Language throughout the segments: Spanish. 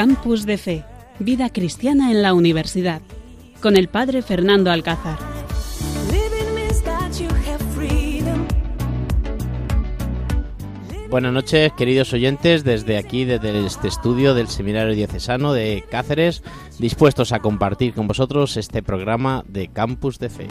Campus de Fe, Vida Cristiana en la Universidad, con el Padre Fernando Alcázar. Buenas noches, queridos oyentes, desde aquí, desde este estudio del Seminario Diocesano de Cáceres, dispuestos a compartir con vosotros este programa de Campus de Fe.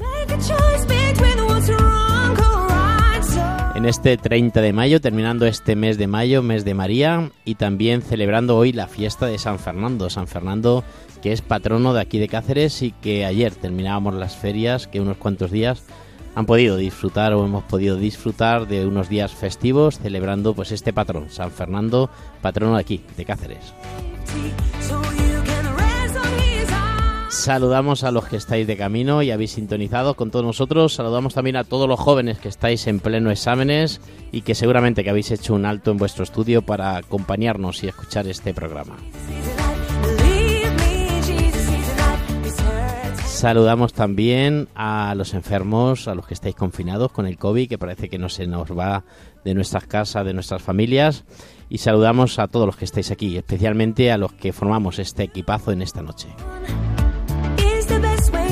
En este 30 de mayo, terminando este mes de mayo, mes de María, y también celebrando hoy la fiesta de San Fernando. San Fernando, que es patrono de aquí de Cáceres y que ayer terminábamos las ferias, que unos cuantos días han podido disfrutar o hemos podido disfrutar de unos días festivos celebrando pues este patrón, San Fernando, patrono de aquí, de Cáceres. Saludamos a los que estáis de camino y habéis sintonizado con todos nosotros. Saludamos también a todos los jóvenes que estáis en pleno exámenes y que seguramente que habéis hecho un alto en vuestro estudio para acompañarnos y escuchar este programa. Saludamos también a los enfermos, a los que estáis confinados con el COVID, que parece que no se nos va de nuestras casas, de nuestras familias. Y saludamos a todos los que estáis aquí, especialmente a los que formamos este equipazo en esta noche.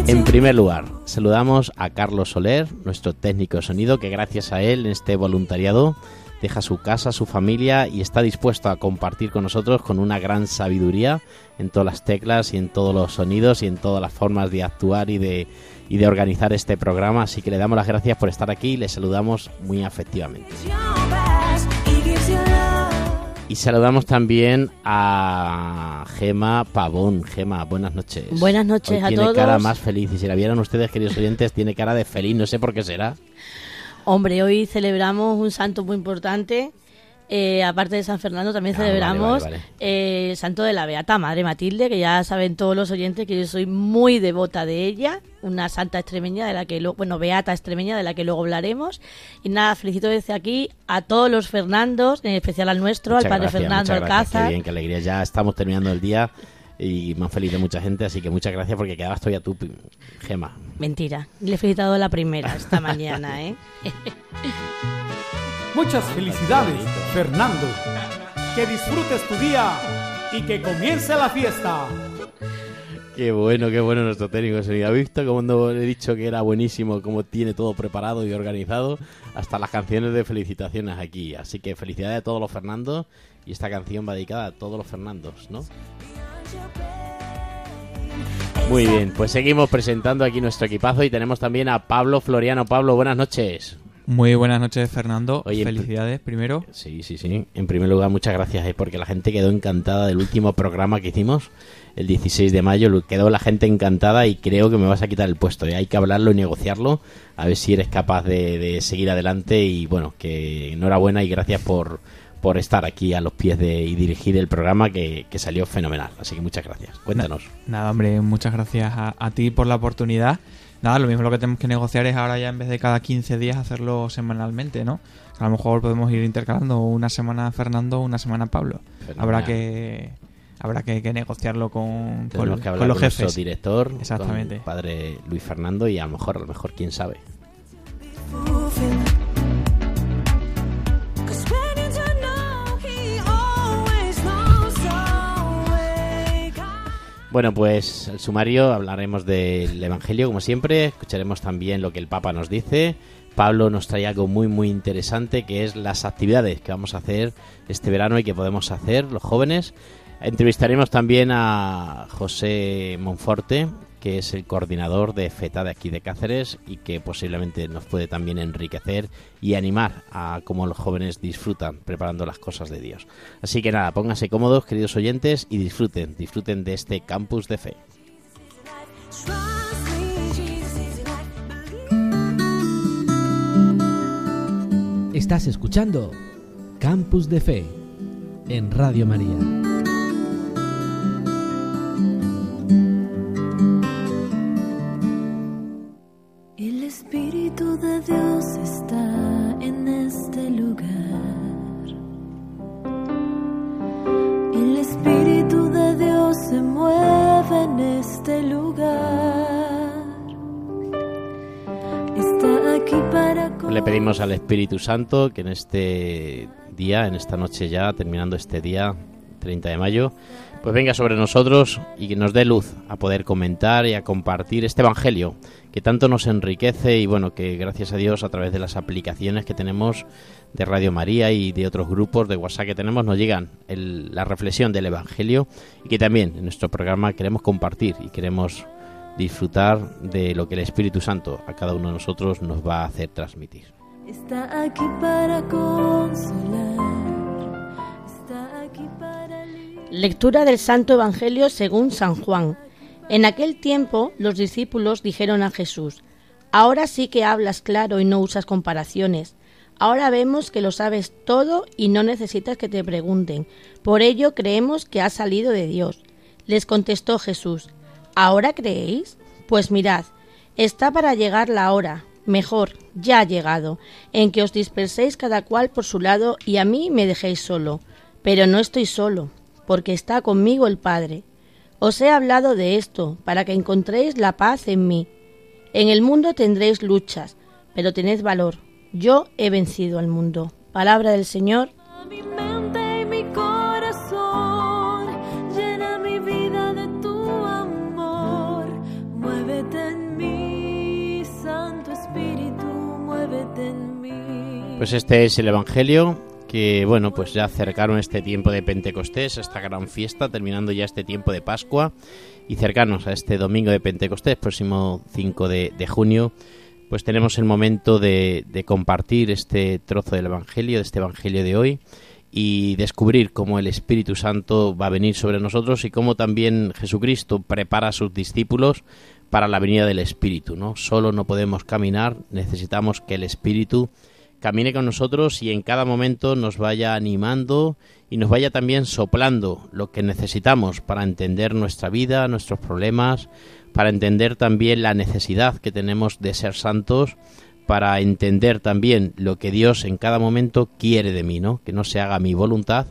En primer lugar, saludamos a Carlos Soler, nuestro técnico de sonido, que gracias a él en este voluntariado deja su casa, su familia y está dispuesto a compartir con nosotros con una gran sabiduría en todas las teclas y en todos los sonidos y en todas las formas de actuar y de, y de organizar este programa. Así que le damos las gracias por estar aquí y le saludamos muy afectivamente. Y saludamos también a Gema Pavón. Gema, buenas noches. Buenas noches a tiene todos. cara más feliz. Y si la vieran ustedes, queridos oyentes, tiene cara de feliz. No sé por qué será. Hombre, hoy celebramos un santo muy importante. Eh, aparte de San Fernando, también Ah, celebramos vale, vale, eh, el santo de la Beata Madre Matilde, que ya saben todos los oyentes que yo soy muy devota de ella, una santa extremeña de la que luego, bueno, Beata extremeña de la que luego hablaremos. Y nada, felicito desde aquí a todos los Fernandos, en especial al nuestro, Muchas al padre gracias, Fernando gracias. Qué Alcázar. bien, qué alegría. Ya estamos terminando el día y más feliz de mucha gente. Así que muchas gracias porque quedabas todavía tú, Gema. Mentira, le he felicitado la primera esta mañana, ¿eh? Muchas felicidades, Fernando. Que disfrutes tu día y que comience la fiesta. Qué bueno, qué bueno nuestro técnico de sonido. ¿Ha visto cómo no he dicho que era buenísimo, cómo tiene todo preparado y organizado? Hasta las canciones de felicitaciones aquí. Así que felicidades a todos los Fernandos y esta canción va dedicada a todos los Fernandos, ¿no? Muy bien, pues seguimos presentando aquí nuestro equipazo y tenemos también a Pablo Floriano. Pablo, buenas noches. Muy buenas noches, Fernando. Oye, Felicidades primero. Sí, sí, sí. En primer lugar, muchas gracias, eh, porque la gente quedó encantada del último programa que hicimos, el 16 de mayo. Quedó la gente encantada y creo que me vas a quitar el puesto. eh. Hay que hablarlo y negociarlo, a ver si eres capaz de, de seguir adelante. Y bueno, que enhorabuena y gracias por, por estar aquí a los pies de, y dirigir el programa que, que salió fenomenal. Así que muchas gracias. Cuéntanos. Nada, hombre, muchas gracias a, a ti por la oportunidad. Nada, lo mismo lo que tenemos que negociar es ahora ya en vez de cada 15 días hacerlo semanalmente, ¿no? A lo mejor podemos ir intercalando una semana Fernando, una semana Pablo. Habrá que habrá que, que negociarlo con, con, que con los con jefes. director, Exactamente. con el padre Luis Fernando y a lo mejor, a lo mejor, quién sabe. Bueno, pues el sumario hablaremos del Evangelio como siempre, escucharemos también lo que el Papa nos dice. Pablo nos trae algo muy muy interesante que es las actividades que vamos a hacer este verano y que podemos hacer los jóvenes. Entrevistaremos también a José Monforte, que es el coordinador de FETA de aquí de Cáceres y que posiblemente nos puede también enriquecer y animar a cómo los jóvenes disfrutan preparando las cosas de Dios. Así que nada, pónganse cómodos, queridos oyentes, y disfruten, disfruten de este campus de fe. Estás escuchando Campus de Fe en Radio María. De Dios está en este lugar. El Espíritu de Dios se mueve en este lugar. Está aquí para Le pedimos al Espíritu Santo que en este día, en esta noche ya, terminando este día 30 de mayo, pues venga sobre nosotros y que nos dé luz a poder comentar y a compartir este Evangelio que tanto nos enriquece y bueno, que gracias a Dios a través de las aplicaciones que tenemos de Radio María y de otros grupos de WhatsApp que tenemos nos llegan el- la reflexión del Evangelio y que también en nuestro programa queremos compartir y queremos disfrutar de lo que el Espíritu Santo a cada uno de nosotros nos va a hacer transmitir. Está aquí para consolar. Está aquí para. Lectura del Santo Evangelio según San Juan. En aquel tiempo los discípulos dijeron a Jesús, Ahora sí que hablas claro y no usas comparaciones. Ahora vemos que lo sabes todo y no necesitas que te pregunten. Por ello creemos que has salido de Dios. Les contestó Jesús, ¿ahora creéis? Pues mirad, está para llegar la hora, mejor, ya ha llegado, en que os disperséis cada cual por su lado y a mí me dejéis solo. Pero no estoy solo, porque está conmigo el Padre. Os he hablado de esto, para que encontréis la paz en mí. En el mundo tendréis luchas, pero tened valor. Yo he vencido al mundo. Palabra del Señor. Mi mente y mi corazón, llena mi vida de tu amor. Muévete en mí, Santo Espíritu, muévete en mí. Pues este es el Evangelio que, bueno, pues ya acercaron este tiempo de Pentecostés, esta gran fiesta, terminando ya este tiempo de Pascua y cercanos a este domingo de Pentecostés, próximo 5 de, junio, pues tenemos el momento de, de compartir este trozo del Evangelio, de este Evangelio de hoy y descubrir cómo el Espíritu Santo va a venir sobre nosotros y cómo también Jesucristo prepara a sus discípulos para la venida del Espíritu, ¿no? Solo no podemos caminar, necesitamos que el Espíritu camine con nosotros y en cada momento nos vaya animando y nos vaya también soplando lo que necesitamos para entender nuestra vida, nuestros problemas, para entender también la necesidad que tenemos de ser santos, para entender también lo que Dios en cada momento quiere de mí, ¿no? Que no se haga mi voluntad,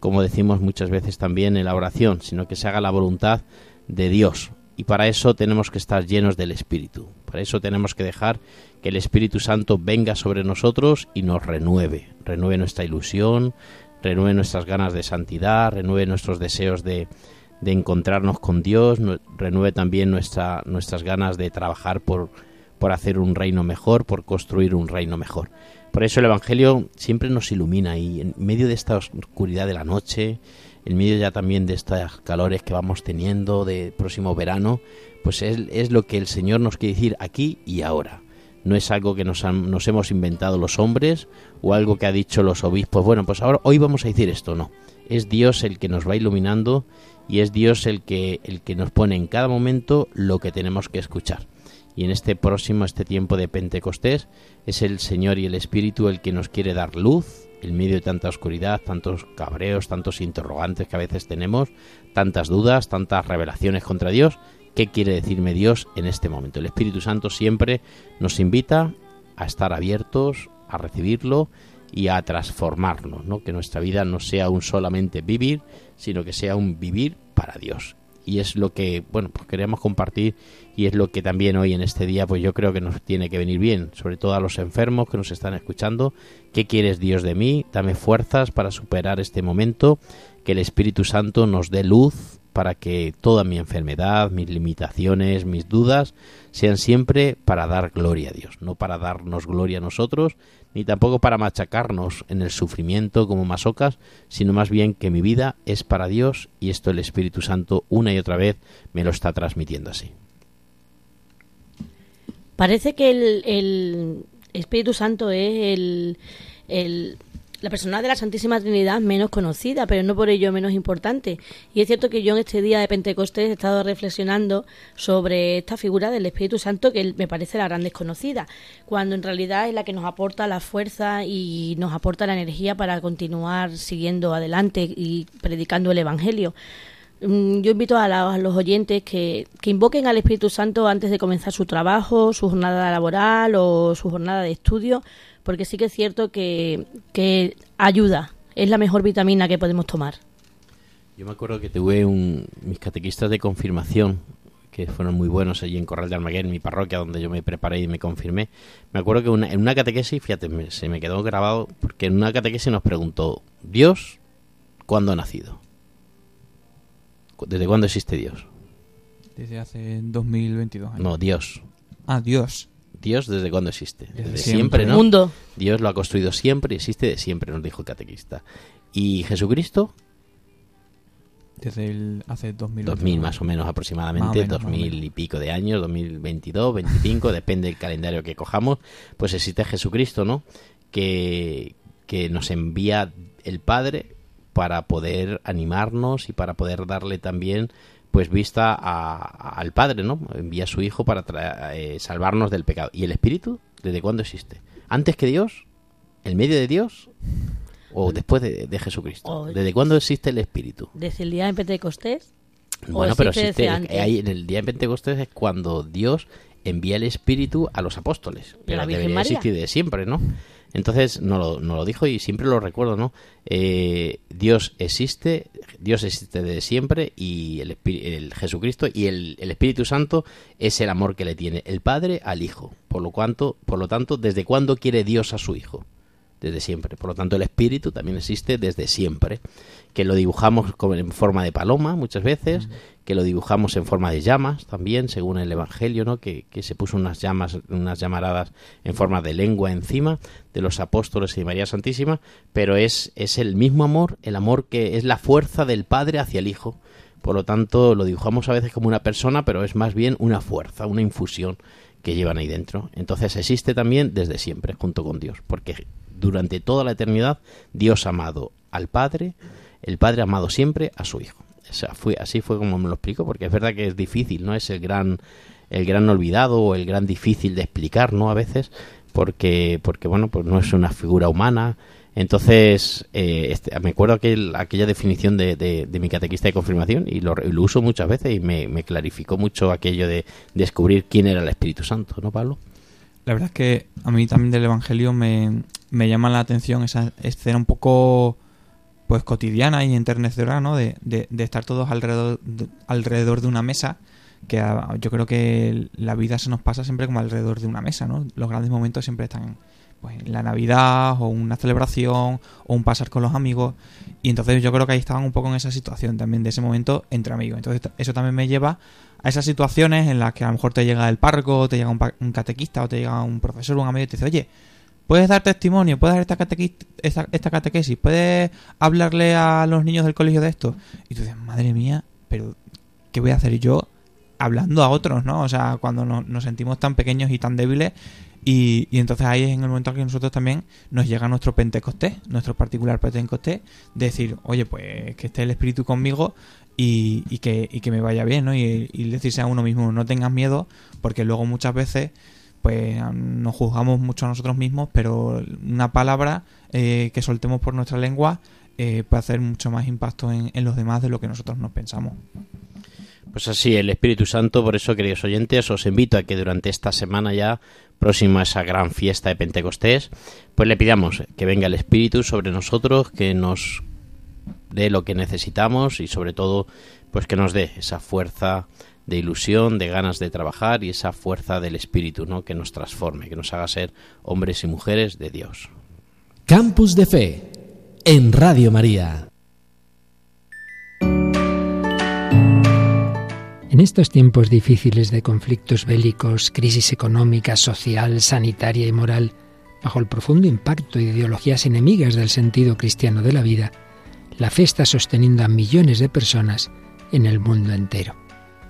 como decimos muchas veces también en la oración, sino que se haga la voluntad de Dios. Y para eso tenemos que estar llenos del Espíritu. Para eso tenemos que dejar que el Espíritu Santo venga sobre nosotros y nos renueve, renueve nuestra ilusión, renueve nuestras ganas de santidad, renueve nuestros deseos de, de encontrarnos con Dios, renueve también nuestra, nuestras ganas de trabajar por, por hacer un reino mejor, por construir un reino mejor. Por eso el Evangelio siempre nos ilumina y en medio de esta oscuridad de la noche, en medio ya también de estas calores que vamos teniendo de próximo verano, pues es, lo que el Señor nos quiere decir aquí y ahora. No es algo que nos, han- nos hemos inventado los hombres o algo que ha dicho los obispos. Bueno, pues ahora hoy vamos a decir esto, no. Es Dios el que nos va iluminando y es Dios el que, el que nos pone en cada momento lo que tenemos que escuchar. Y en este próximo, este tiempo de Pentecostés, es el Señor y el Espíritu el que nos quiere dar luz en medio de tanta oscuridad, tantos cabreos, tantos interrogantes que a veces tenemos, tantas dudas, tantas revelaciones contra Dios. ¿Qué quiere decirme Dios en este momento? El Espíritu Santo siempre nos invita a estar abiertos, a recibirlo y a transformarnos, ¿no? Que nuestra vida no sea un solamente vivir, sino que sea un vivir para Dios. Y es lo que, bueno, pues queremos compartir y es lo que también hoy en este día, pues yo creo que nos tiene que venir bien, sobre todo a los enfermos que nos están escuchando. ¿Qué quieres Dios de mí? Dame fuerzas para superar este momento, que el Espíritu Santo nos dé luz para que toda mi enfermedad, mis limitaciones, mis dudas, sean siempre para dar gloria a Dios, no para darnos gloria a nosotros, ni tampoco para machacarnos en el sufrimiento como masocas, sino más bien que mi vida es para Dios y esto el Espíritu Santo una y otra vez me lo está transmitiendo así. Parece que el, el Espíritu Santo es el, el- la persona de la Santísima Trinidad menos conocida, pero no por ello menos importante. Y es cierto que yo en este día de Pentecostés he estado reflexionando sobre esta figura del Espíritu Santo que me parece la gran desconocida, cuando en realidad es la que nos aporta la fuerza y nos aporta la energía para continuar siguiendo adelante y predicando el Evangelio. Mm, Yo invito a, los oyentes que, que invoquen al Espíritu Santo antes de comenzar su trabajo, su jornada laboral o su jornada de estudio, porque sí que es cierto que, que ayuda, es la mejor vitamina que podemos tomar. Yo me acuerdo que tuve un, mis catequistas de confirmación, que fueron muy buenos allí en Corral de Almaguer, en mi parroquia, donde yo me preparé y me confirmé. Me acuerdo que una- en una catequesis, fíjate, me- se me quedó grabado, porque en una catequesis nos preguntó, ¿Dios cuándo ha nacido? ¿Desde cuándo existe Dios? Desde hace 2022 años. No, Dios. Ah, Dios. Dios desde cuándo existe. Desde Desde, siempre. siempre, ¿no? Mundo. Dios lo ha construido siempre y existe de siempre, nos dijo el catequista. ¿Y Jesucristo? Desde el, hace 2000. 2000 más o menos aproximadamente, Más o menos, más o 2000 menos. y pico de años, 2022, 25, depende del calendario que cojamos, pues existe Jesucristo, ¿no? Que, que nos envía el Padre para poder animarnos y para poder darle también pues vista a- a- al Padre, ¿no? Envía a su Hijo para tra- eh, salvarnos del pecado. ¿Y el Espíritu? ¿Desde cuándo existe? ¿Antes que Dios? ¿En medio de Dios? ¿O después de, de Jesucristo? O- ¿Desde cuándo existe el Espíritu? Desde el día de Pentecostés. ¿O Bueno, pero existe ahí en el día de Pentecostés es cuando Dios envía el Espíritu a los apóstoles. Pero la debería María? existir de siempre, ¿no? Entonces, no lo, no lo dijo y siempre lo recuerdo, ¿no? Eh, Dios existe, Dios existe de siempre y el, el Jesucristo y el, el Espíritu Santo es el amor que le tiene el Padre al Hijo. Por lo, cuanto, por lo tanto, ¿desde cuándo quiere Dios a su Hijo? desde siempre. Por lo tanto, el espíritu también existe desde siempre. Que lo dibujamos en forma de paloma muchas veces, que lo dibujamos en forma de llamas también, según el Evangelio, ¿no? Que, que se puso unas llamas, unas llamaradas en forma de lengua encima de los apóstoles y de María Santísima, pero es, es el mismo amor, el amor que es la fuerza del Padre hacia el Hijo. Por lo tanto, lo dibujamos a veces como una persona, pero es más bien una fuerza, una infusión que llevan ahí dentro. Entonces existe también desde siempre, junto con Dios, porque durante toda la eternidad Dios ha amado al Padre, el Padre ha amado siempre a su Hijo. Fue, así fue como me lo explico, porque es verdad que es difícil, ¿no? Es el gran, el gran olvidado o el gran difícil de explicar, ¿no? A veces, porque, porque bueno, pues no es una figura humana. Entonces, eh, este, me acuerdo aquel, aquella definición de, de- mi catequista de confirmación y lo, lo uso muchas veces y me, me clarificó mucho aquello de descubrir quién era el Espíritu Santo, ¿no, Pablo? La verdad es que a mí también del Evangelio me, me llama la atención esa escena un poco pues cotidiana y enternecedora, ¿no? De, de- de estar todos alrededor de, alrededor de una mesa, que yo creo que la vida se nos pasa siempre como alrededor de una mesa, ¿no? Los grandes momentos siempre están pues en la Navidad o una celebración o un pasar con los amigos y entonces yo creo que ahí estaban un poco en esa situación también de ese momento entre amigos. Entonces eso también me lleva a esas situaciones en las que a lo mejor te llega el párroco, te llega un, un catequista o te llega un profesor o un amigo y te dice, oye, puedes dar testimonio, puedes dar esta, esta, catequesis, puedes hablarle a los niños del colegio de esto. Y tú dices, madre mía, pero ¿qué voy a hacer yo hablando a otros, no? O sea, cuando nos, nos sentimos tan pequeños y tan débiles. Y, y entonces ahí es en el momento en que nosotros también nos llega nuestro Pentecostés, nuestro particular Pentecostés, decir, oye, pues que esté el Espíritu conmigo y, y que, y que me vaya bien, ¿no? Y decirse a uno mismo, no tengas miedo, porque luego muchas veces pues nos juzgamos mucho a nosotros mismos, pero una palabra eh, que soltemos por nuestra lengua eh, puede hacer mucho más impacto en, en los demás de lo que nosotros nos pensamos. Pues así, el Espíritu Santo, por eso, queridos oyentes, os invito a que durante esta semana ya, próxima a esa gran fiesta de Pentecostés, pues le pidamos que venga el Espíritu sobre nosotros, que nos dé lo que necesitamos y sobre todo, pues que nos dé esa fuerza de ilusión, de ganas de trabajar y esa fuerza del Espíritu, ¿no? Que nos transforme, que nos haga ser hombres y mujeres de Dios. Campus de Fe en Radio María. En estos tiempos difíciles de conflictos bélicos, crisis económica, social, sanitaria y moral, bajo el profundo impacto de ideologías enemigas del sentido cristiano de la vida, la fe está sosteniendo a millones de personas en el mundo entero.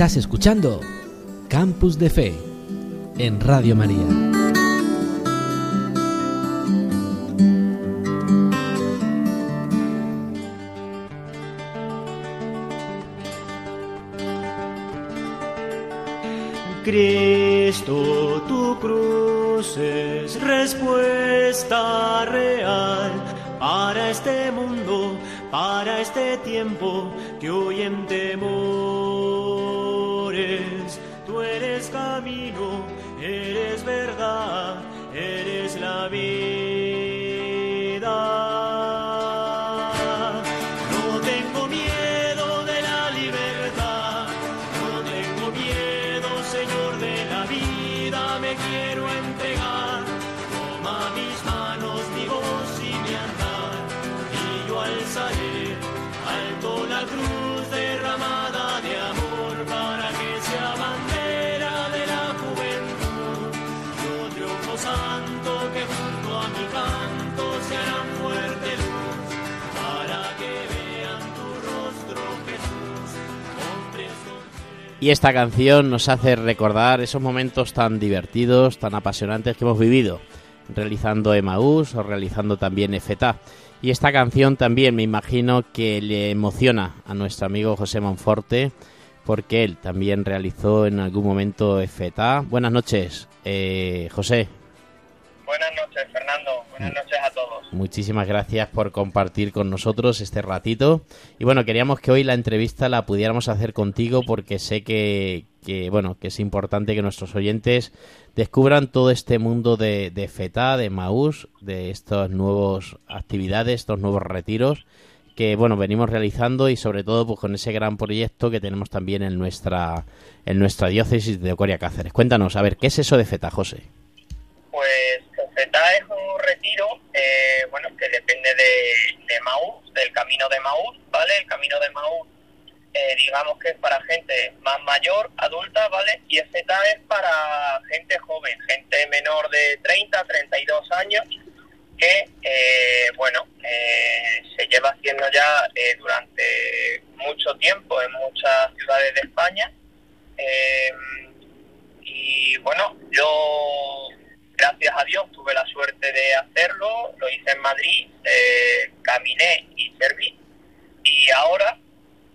Estás escuchando Campus de Fe en Radio María. Cristo, tu cruz es respuesta real para este mundo, para este tiempo que hoy en temores. Eres verdad, eres la vida. Y esta canción nos hace recordar esos momentos tan divertidos, tan apasionantes que hemos vivido, realizando Emaús o realizando también EFETA. Y esta canción también me imagino que le emociona a nuestro amigo José Monforte, porque él también realizó en algún momento EFETA. Buenas noches, eh, José. Buenas noches, Fernando. Buenas noches a todos. Muchísimas gracias por compartir con nosotros este ratito. Y bueno, queríamos que hoy la entrevista la pudiéramos hacer contigo porque sé que, que, bueno, que es importante que nuestros oyentes descubran todo este mundo de, de FETA, de Maús, de estas nuevas actividades, estos nuevos retiros que bueno venimos realizando y sobre todo pues con ese gran proyecto que tenemos también en nuestra en nuestra diócesis de Ocoria Cáceres. Cuéntanos, a ver, ¿qué es eso de FETA, José? Pues FETA es un retiro, eh, bueno, que depende de, de del camino de Maús, ¿vale? El camino de Maús, eh, digamos que es para gente más mayor, adulta, ¿vale? Y FETA es para gente joven, gente menor de 30, 32 años, que, eh, bueno, eh, se lleva haciendo ya durante mucho tiempo en muchas ciudades de España. Y bueno, yo gracias a Dios tuve la suerte de hacerlo, lo hice en Madrid, eh, caminé y serví. Y ahora,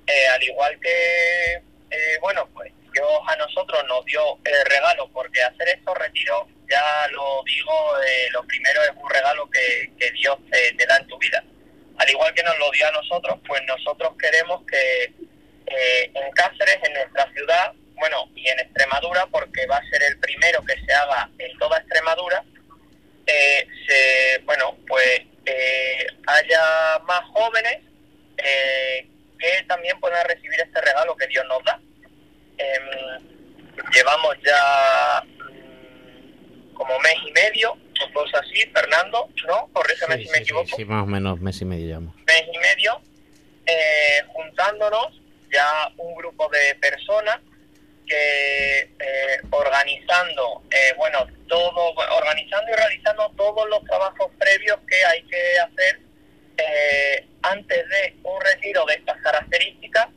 eh, al igual que, eh, bueno, pues Dios a nosotros nos dio el regalo, porque hacer estos retiros, ya lo digo, eh, lo primero es un regalo que, que Dios te, te da en tu vida. Al igual que nos lo dio a nosotros, pues nosotros queremos que eh, en Cáceres, en nuestra ciudad, bueno, y en Extremadura, porque va a ser el primero que se haga en toda Extremadura, eh, se, bueno, pues eh, haya más jóvenes eh, que también puedan recibir este regalo que Dios nos da. Em, llevamos ya mm, como mes y medio, o cosas así, Fernando, ¿no? Corrígeme si me equivoco sí, más o menos mes y medio llevamos. mes y medio eh, juntándonos ya un grupo de personas que eh, organizando eh, bueno todo organizando y realizando todos los trabajos previos que hay que hacer eh, antes de un retiro de estas características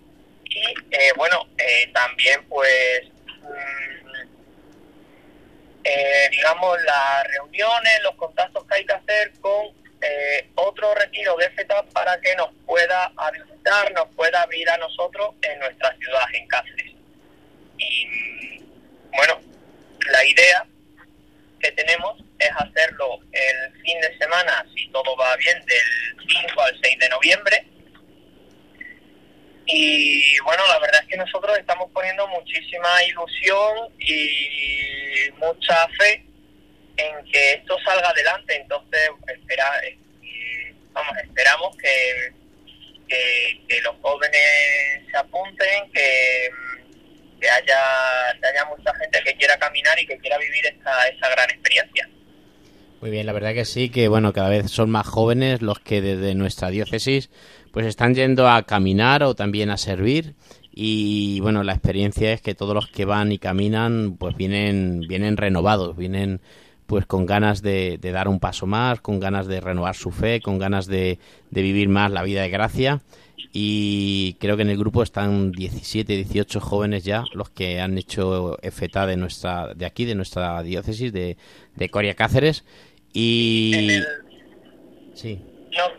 y eh, bueno eh, también pues mm, digamos las reuniones los contactos que hay que hacer con otro retiro de FETA para que nos pueda habilitar, nos pueda pueda abrir a nosotros en nuestra ciudad, en Cáceres. Y bueno, la idea que tenemos es hacerlo el fin de semana, si todo va bien, del 5 al 6 de noviembre. Y bueno, la verdad es que nosotros estamos poniendo muchísima ilusión y mucha fe en que esto salga adelante. Entonces, espera, eh, vamos, esperamos que, que los jóvenes se apunten, que, que haya, que haya mucha gente que quiera caminar y que quiera vivir esta, esta gran experiencia. Muy bien, la verdad que sí, que bueno, cada vez son más jóvenes los que desde nuestra diócesis pues están yendo a caminar o también a servir y bueno, la experiencia es que todos los que van y caminan pues vienen vienen renovados, vienen pues con ganas de, de dar un paso más, con ganas de renovar su fe, con ganas de, de vivir más la vida de gracia y creo que en el grupo están 17, 18 jóvenes ya los que han hecho FETA de nuestra de aquí de nuestra diócesis de, de Coria Cáceres. Y En el- sí. No,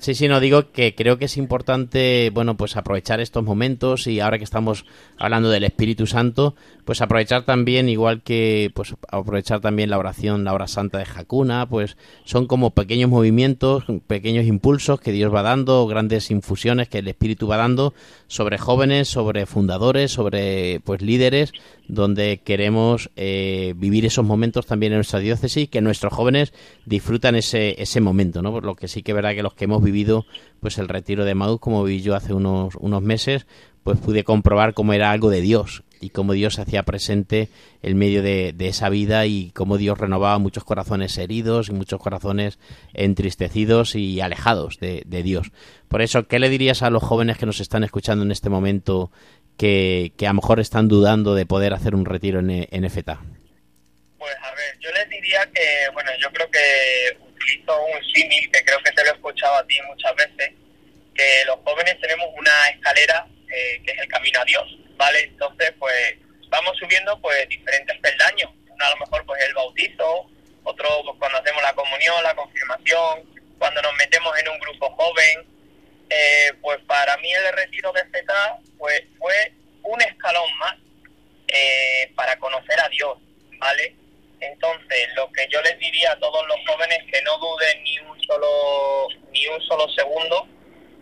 Sí, sí, no digo que creo que es importante, bueno, pues aprovechar estos momentos y ahora que estamos hablando del Espíritu Santo, pues aprovechar también, igual que, pues aprovechar también la oración, la hora santa de Jacuna, pues son como pequeños movimientos, pequeños impulsos que Dios va dando, grandes infusiones que el Espíritu va dando sobre jóvenes, sobre fundadores, sobre, pues líderes, donde queremos eh, vivir esos momentos también en nuestra diócesis, que nuestros jóvenes disfrutan ese, ese momento, ¿no? Por lo que sí que es verdad que los que hemos vivido pues el retiro de Maús, como viví yo hace unos, unos meses, pues pude comprobar cómo era algo de Dios y cómo Dios se hacía presente en medio de, de esa vida y cómo Dios renovaba muchos corazones heridos y muchos corazones entristecidos y alejados de, de Dios. Por eso, ¿qué le dirías a los jóvenes que nos están escuchando en este momento que, a lo mejor están dudando de poder hacer un retiro en, en FETA? Pues a ver, yo les diría que, bueno, yo creo que utilizo un símil que creo que te lo he escuchado a ti muchas veces, que los jóvenes tenemos una escalera eh, que es el camino a Dios, ¿vale? Entonces, pues vamos subiendo pues diferentes peldaños. Uno a lo mejor pues el bautizo, otro pues cuando hacemos la comunión, la confirmación, cuando nos metemos en un grupo joven. Eh, pues para mí el retiro de FETA pues, fue un escalón más eh, para conocer a Dios, ¿vale? Entonces, lo que yo les diría a todos los jóvenes que no duden ni un solo ni un solo segundo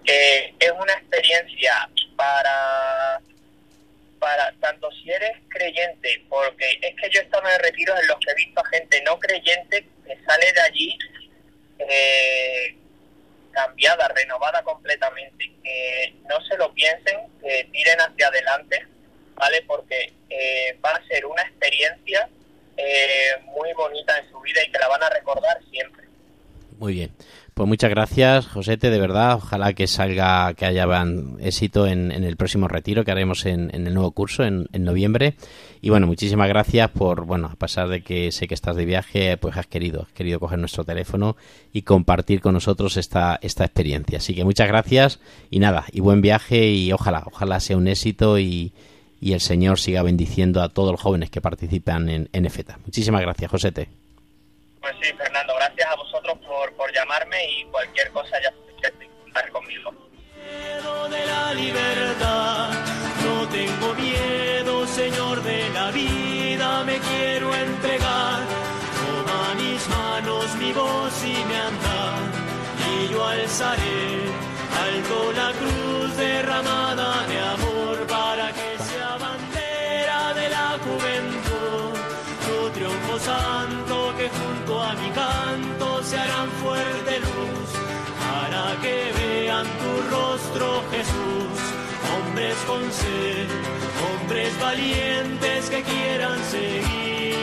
que es una experiencia para para tanto si eres creyente, porque es que yo he estado en retiros en los que he visto a gente no creyente que sale de allí eh, cambiada, renovada completamente, que no se lo piensen, que tiren hacia adelante, ¿vale? Porque eh, va a ser una experiencia eh, muy bonita en su vida y que la van a recordar siempre. Muy bien. Pues muchas gracias, Josete, de verdad. Ojalá que salga, que haya éxito en, en el próximo retiro que haremos en, en el nuevo curso en, en noviembre. Y bueno, muchísimas gracias por, bueno, a pesar de que sé que estás de viaje, pues has querido, has querido coger nuestro teléfono y compartir con nosotros esta, esta experiencia. Así que muchas gracias y nada, y buen viaje y ojalá, ojalá sea un éxito y, y el Señor siga bendiciendo a todos los jóvenes que participan en, en EFETA. Muchísimas gracias, Josete. Pues sí, Fernando, gracias a vosotros por, por llamarme y cualquier cosa ya contar conmigo. miedo de la libertad. No tengo miedo, Señor de la vida, me quiero entregar. Toma mis manos, mi voz y me anda, y yo alzaré alto la cruz derramada de amor para que sea bandera de la juventud. Tu triunfo santo que junto a mi canto se harán fuerte luz para que vean tu rostro Jesús. Hombres con sed, hombres valientes que quieran seguir.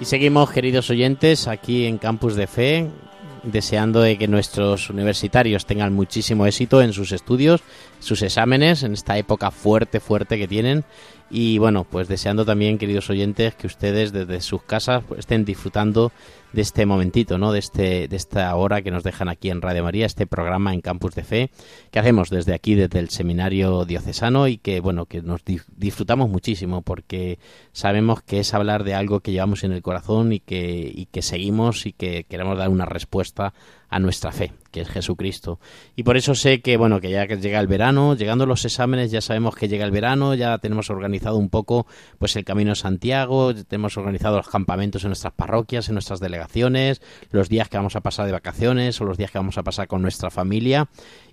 Y seguimos, queridos oyentes, aquí en Campus de Fe, deseando de que nuestros universitarios tengan muchísimo éxito en sus estudios, sus exámenes, en esta época fuerte, fuerte que tienen. Y bueno, pues deseando también, queridos oyentes, que ustedes desde sus casas pues, estén disfrutando de este momentito, ¿no? De este, de esta hora que nos dejan aquí en Radio María, este programa en Campus de Fe, que hacemos desde aquí, desde el seminario diocesano, y que bueno, que nos di- disfrutamos muchísimo, porque sabemos que es hablar de algo que llevamos en el corazón y que, y que seguimos y que queremos dar una respuesta a nuestra fe, que es Jesucristo. Y por eso sé que, bueno, que ya que llega el verano, llegando los exámenes, ya sabemos que llega el verano, ya tenemos organizado un poco pues el Camino de Santiago, tenemos organizado los campamentos en nuestras parroquias, en nuestras delegaciones, los días que vamos a pasar de vacaciones o los días que vamos a pasar con nuestra familia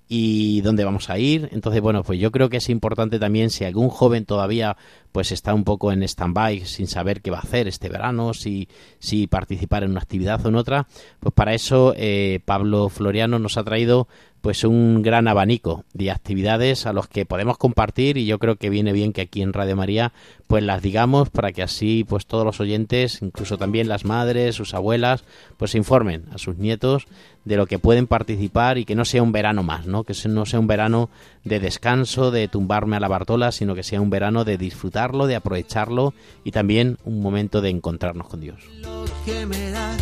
y dónde vamos a ir. Entonces, bueno, pues yo creo que es importante también si algún joven todavía pues está un poco en stand-by sin saber qué va a hacer este verano, si, si participar en una actividad o en otra, pues para eso eh, Pablo Floriano nos ha traído pues un gran abanico de actividades a los que podemos compartir y yo creo que viene bien que aquí en Radio María pues las digamos para que así pues todos los oyentes, incluso también las madres, sus abuelas, pues informen a sus nietos de lo que pueden participar y que no sea un verano más, ¿no? Que no sea un verano de descanso, de tumbarme a la Bartola, sino que sea un verano de disfrutarlo, de aprovecharlo y también un momento de encontrarnos con Dios. Lo que me das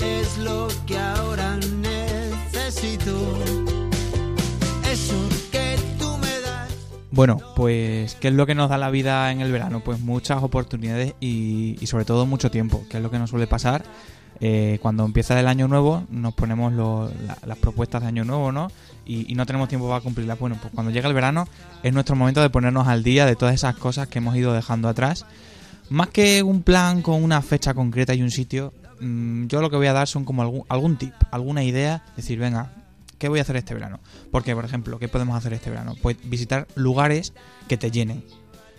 es lo que ahora necesito. Bueno, pues, ¿qué es lo que nos da la vida en el verano? Pues muchas oportunidades y, sobre todo mucho tiempo, que es lo que nos suele pasar. Eh, cuando empieza el año nuevo, nos ponemos la- las propuestas de año nuevo, ¿no? Y, y no tenemos tiempo para cumplirlas. Bueno, pues cuando llega el verano es nuestro momento de ponernos al día de todas esas cosas que hemos ido dejando atrás. Más que un plan con una fecha concreta y un sitio, mm, yo lo que voy a dar son como algún, algún tip, alguna idea, decir, venga, ¿qué voy a hacer este verano? Porque, por ejemplo, ¿qué podemos hacer este verano? Pues visitar lugares que te llenen.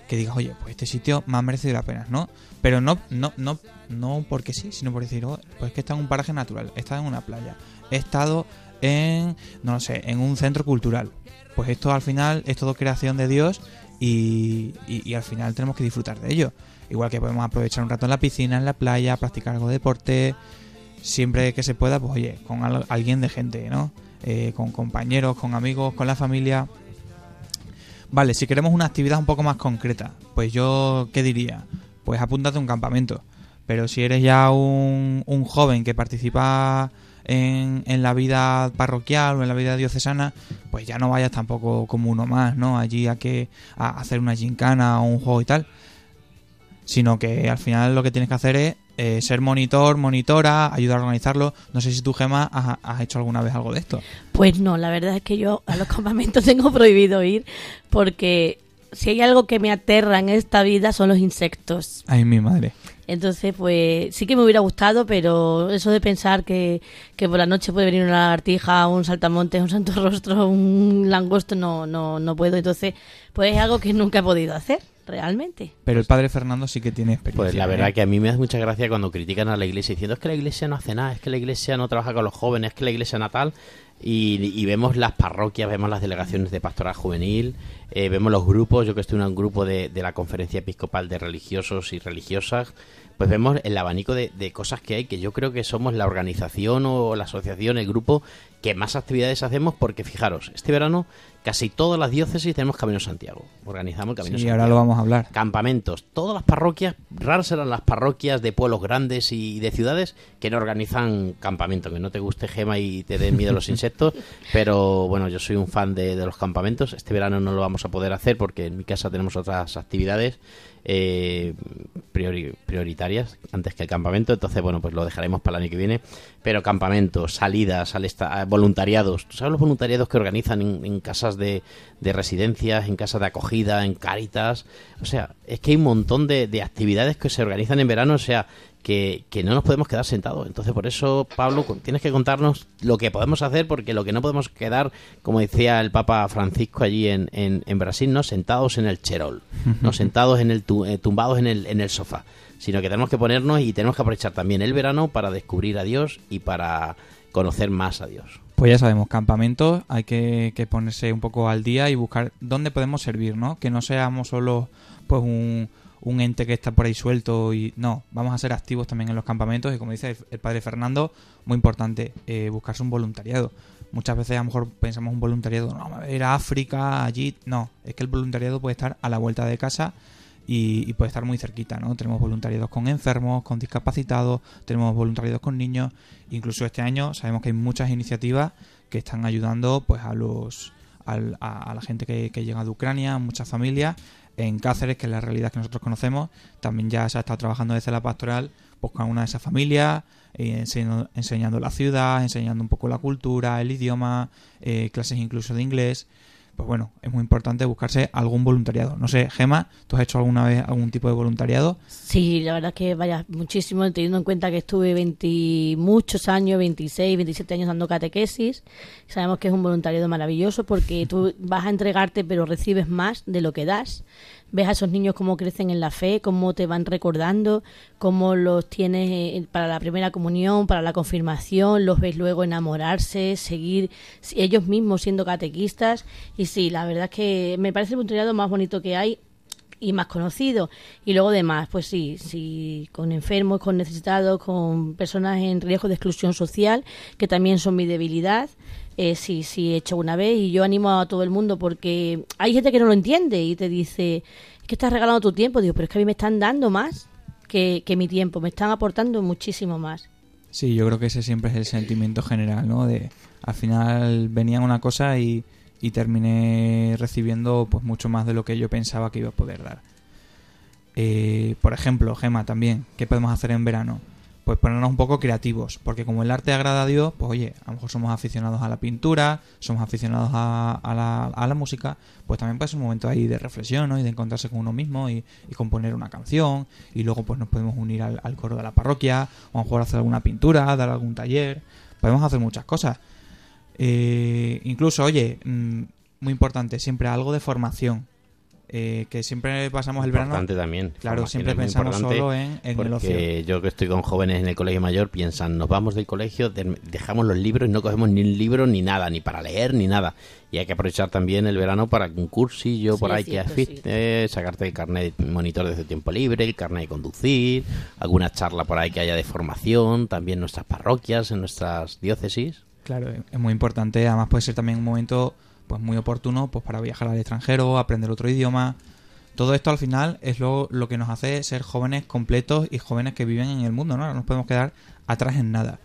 Que digas, oye, pues este sitio me ha merecido la pena, ¿no? Pero no, no, no, no porque sí, sino por decir, oh, pues que está en un paraje natural, he estado en una playa, he estado en, no lo sé, en un centro cultural. Pues esto al final es todo creación de Dios y, y- al final tenemos que disfrutar de ello. Igual que podemos aprovechar un rato en la piscina, en la playa, practicar algo de deporte, siempre que se pueda, pues oye, con al- alguien de gente, ¿no? Eh, con compañeros, con amigos, con la familia. Vale, si queremos una actividad un poco más concreta, pues yo, ¿qué diría? Pues apúntate a un campamento. Pero si eres ya un, un joven que participa en, en la vida parroquial o en la vida diocesana, pues ya no vayas tampoco como uno más, ¿no? Allí a que a hacer una gincana o un juego y tal. Sino que al final lo que tienes que hacer es eh, ser monitor, monitora, ayudar a organizarlo. No sé si tú, Gema, has, has hecho alguna vez algo de esto. Pues no, la verdad es que yo a los campamentos tengo prohibido ir porque si hay algo que me aterra en esta vida son los insectos. Ay, mi madre. Entonces, pues sí que me hubiera gustado, pero eso de pensar que, que por la noche puede venir una lagartija, un saltamontes, un santo rostro, un langosto, no, no, no puedo. Entonces, pues es algo que nunca he podido hacer, realmente. Pero el padre Fernando sí que tiene experiencia. Pues la ¿eh? verdad que a mí me da mucha gracia cuando critican a la iglesia diciendo es que la iglesia no hace nada, es que la iglesia no trabaja con los jóvenes, es que la iglesia natal y, y vemos las parroquias, vemos las delegaciones de pastoral juvenil, eh, vemos los grupos, yo que estoy en un grupo de, de la conferencia episcopal de religiosos y religiosas, pues vemos el abanico de, de cosas que hay, que yo creo que somos la organización o la asociación, el grupo que más actividades hacemos, porque fijaros, este verano casi todas las diócesis tenemos Camino Santiago, organizamos el Camino Sí, Santiago ahora lo vamos a hablar. campamentos. Todas las parroquias, raras serán las parroquias de pueblos grandes y de ciudades que no organizan campamento. Que no te guste Gema y te den miedo los insectos, pero bueno, yo soy un fan de, de los campamentos. Este verano no lo vamos a poder hacer porque en mi casa tenemos otras actividades eh, priori- prioritarias antes que el campamento. Entonces, bueno, pues lo dejaremos para el año que viene. Pero campamentos, salidas, voluntariados. ¿Tú sabes los voluntariados que organizan en, casas de, de residencias, en casas de acogida, en Cáritas? O sea, es que hay un montón de, de actividades que se organizan en verano. O sea, que, no nos podemos quedar sentados. Entonces, por eso, Pablo, tienes que contarnos lo que podemos hacer, porque lo que no podemos quedar, como decía el Papa Francisco allí en, en, Brasil, no sentados en el cherol, no sentados en el eh, tumbados en el, en el sofá, sino que tenemos que ponernos y tenemos que aprovechar también el verano para descubrir a Dios y para conocer más a Dios. Pues ya sabemos, campamentos, hay que, que ponerse un poco al día y buscar dónde podemos servir, ¿no? Que no seamos solo pues un, un ente que está por ahí suelto y no, vamos a ser activos también en los campamentos y como dice el, padre Fernando, muy importante, eh, buscarse un voluntariado. Muchas veces a lo mejor pensamos un voluntariado, no, ir África, allí, no, es que el voluntariado puede estar a la vuelta de casa y, puede estar muy cerquita, ¿no? Tenemos voluntariados con enfermos, con discapacitados, tenemos voluntariados con niños, incluso este año sabemos que hay muchas iniciativas que están ayudando pues a los a la gente que, que llega de Ucrania, muchas familias en Cáceres, que es la realidad que nosotros conocemos, también ya se ha estado trabajando desde la pastoral pues con una de esas familias, eh, enseñando, la ciudad, enseñando un poco la cultura, el idioma, eh, clases incluso de inglés. Pues bueno, es muy importante buscarse algún voluntariado. No sé, Gema, ¿tú has hecho alguna vez algún tipo de voluntariado? Sí, la verdad es que vaya muchísimo, teniendo en cuenta que estuve 20, muchos años, 26, 27 años dando catequesis. Sabemos que es un voluntariado maravilloso porque tú vas a entregarte pero recibes más de lo que das. Ves a esos niños cómo crecen en la fe, cómo te van recordando, cómo los tienes eh, para la primera comunión, para la confirmación, los ves luego enamorarse, seguir ellos mismos siendo catequistas. Y sí, la verdad es que me parece el voluntariado más bonito que hay y más conocido. Y luego demás, pues sí, sí, con enfermos, con necesitados, con personas en riesgo de exclusión social, que también son mi debilidad. Eh, sí, sí, he hecho una vez y yo animo a todo el mundo porque hay gente que no lo entiende y te dice, es que estás regalando tu tiempo. Digo, pero es que a mí me están dando más que, que mi tiempo, me están aportando muchísimo más. Sí, yo creo que ese siempre es el sentimiento general, ¿no? De al final venía una cosa y, y terminé recibiendo pues mucho más de lo que yo pensaba que iba a poder dar. Eh, por ejemplo, Gema, también, ¿qué podemos hacer en verano? Pues ponernos un poco creativos, porque como el arte agrada a Dios, pues oye, a lo mejor somos aficionados a la pintura, somos aficionados a, la, música, pues también puede ser un momento ahí de reflexión. Y de encontrarse con uno mismo y, componer una canción, y luego pues nos podemos unir al, al coro de la parroquia, o a lo mejor hacer alguna pintura, dar algún taller, podemos hacer muchas cosas. Eh, incluso, oye, mm, muy importante, siempre algo de formación. Eh, que siempre pasamos el verano. Importante también. Claro, siempre pensamos solo en, en el ocio. yo que estoy con jóvenes en el colegio mayor piensan, nos vamos del colegio, de- dejamos los libros y no cogemos ni un libro ni nada, ni para leer ni nada. Y hay que aprovechar también el verano para un cursillo Sí, por ahí que asiste, sacarte el carnet de monitor desde tiempo libre, el carnet de conducir, alguna charla por ahí que haya de formación, también en nuestras parroquias, en nuestras diócesis. Claro, es muy importante. Además puede ser también un momento pues muy oportuno pues para viajar al extranjero, aprender otro idioma. Todo esto al final es lo, lo que nos hace ser jóvenes completos y jóvenes que viven en el mundo, ¿no? No nos podemos quedar atrás en nada.